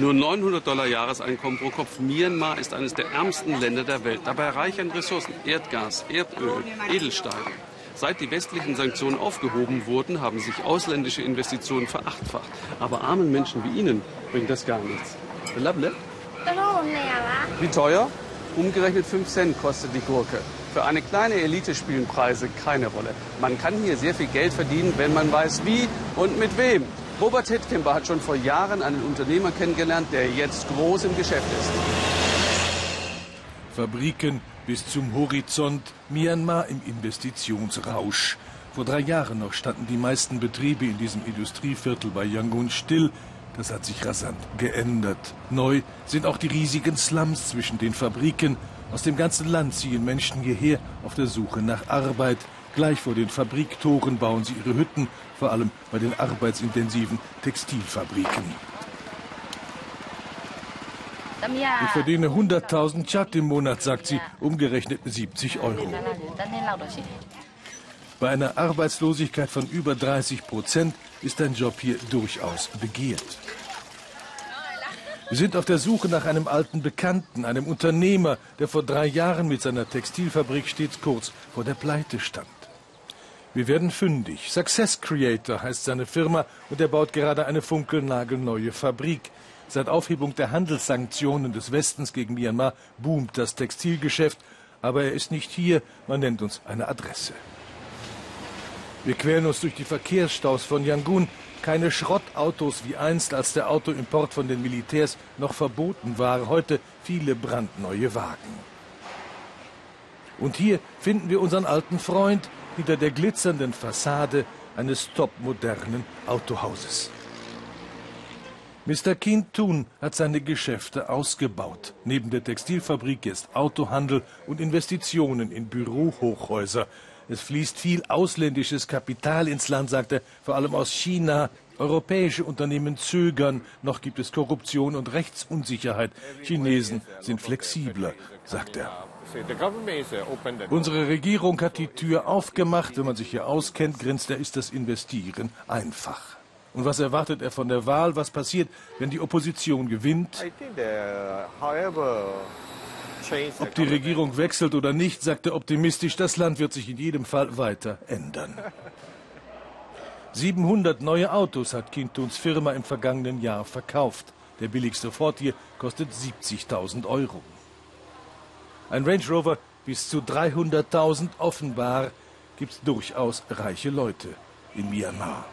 Nur 900 Dollar Jahreseinkommen pro Kopf. Myanmar ist eines der ärmsten Länder der Welt, dabei reich an Ressourcen, Erdgas, Erdöl, Edelsteine. Seit die westlichen Sanktionen aufgehoben wurden, haben sich ausländische Investitionen verachtfacht. Aber armen Menschen wie Ihnen bringt das gar nichts. Wie teuer? Umgerechnet 5 Cent kostet die Gurke. Für eine kleine Elite spielen Preise keine Rolle. Man kann hier sehr viel Geld verdienen, wenn man weiß, wie und mit wem. Robert Hitkemper hat schon vor Jahren einen Unternehmer kennengelernt, der jetzt groß im Geschäft ist. Fabriken bis zum Horizont, Myanmar im Investitionsrausch. Vor drei Jahren noch standen die meisten Betriebe in diesem Industrieviertel bei Yangon still. Das hat sich rasant geändert. Neu sind auch die riesigen Slums zwischen den Fabriken. Aus dem ganzen Land ziehen Menschen hierher auf der Suche nach Arbeit. Gleich vor den Fabriktoren bauen sie ihre Hütten, vor allem bei den arbeitsintensiven Textilfabriken. Ich verdiene 100.000 Chat im Monat, sagt sie, umgerechnet 70 Euro. Bei einer Arbeitslosigkeit von über 30 Prozent ist ein Job hier durchaus begehrt. Wir sind auf der Suche nach einem alten Bekannten, einem Unternehmer, der vor drei Jahren mit seiner Textilfabrik stets kurz vor der Pleite stand. Wir werden fündig. Success Creator heißt seine Firma und er baut gerade eine funkelnagelneue Fabrik. Seit Aufhebung der Handelssanktionen des Westens gegen Myanmar boomt das Textilgeschäft, aber er ist nicht hier, man nennt uns eine Adresse. Wir quälen uns durch die Verkehrsstaus von Yangon. Keine Schrottautos wie einst, als der Autoimport von den Militärs noch verboten war. Heute viele brandneue Wagen. Und hier finden wir unseren alten Freund hinter der glitzernden Fassade eines topmodernen Autohauses. Mr. Kintun hat seine Geschäfte ausgebaut. Neben der Textilfabrik ist Autohandel und Investitionen in Bürohochhäuser. Es fließt viel ausländisches Kapital ins Land, sagt er, vor allem aus China. Europäische Unternehmen zögern, noch gibt es Korruption und Rechtsunsicherheit. Chinesen sind flexibler, sagt er. Unsere Regierung hat die Tür aufgemacht. Wenn man sich hier auskennt, grinst er, ist das Investieren einfach. Und was erwartet er von der Wahl? Was passiert, wenn die Opposition gewinnt? Ob die Regierung wechselt oder nicht, sagt er optimistisch, das Land wird sich in jedem Fall weiter ändern. 700 neue Autos hat Kintuns Firma im vergangenen Jahr verkauft. Der billigste Ford hier kostet 70.000 Euro. Ein Range Rover bis zu 300.000 offenbar gibt es durchaus reiche Leute in Myanmar.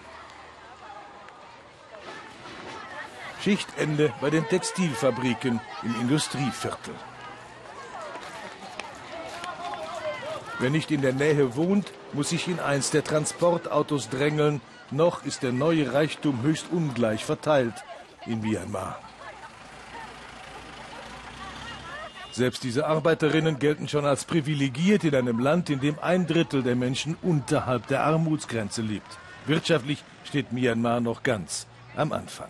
Schichtende bei den Textilfabriken im Industrieviertel. Wer nicht in der Nähe wohnt, muss sich in eins der Transportautos drängeln. Noch ist der neue Reichtum höchst ungleich verteilt in Myanmar. Selbst diese Arbeiterinnen gelten schon als privilegiert in einem Land, in dem ein Drittel der Menschen unterhalb der Armutsgrenze lebt. Wirtschaftlich steht Myanmar noch ganz am Anfang.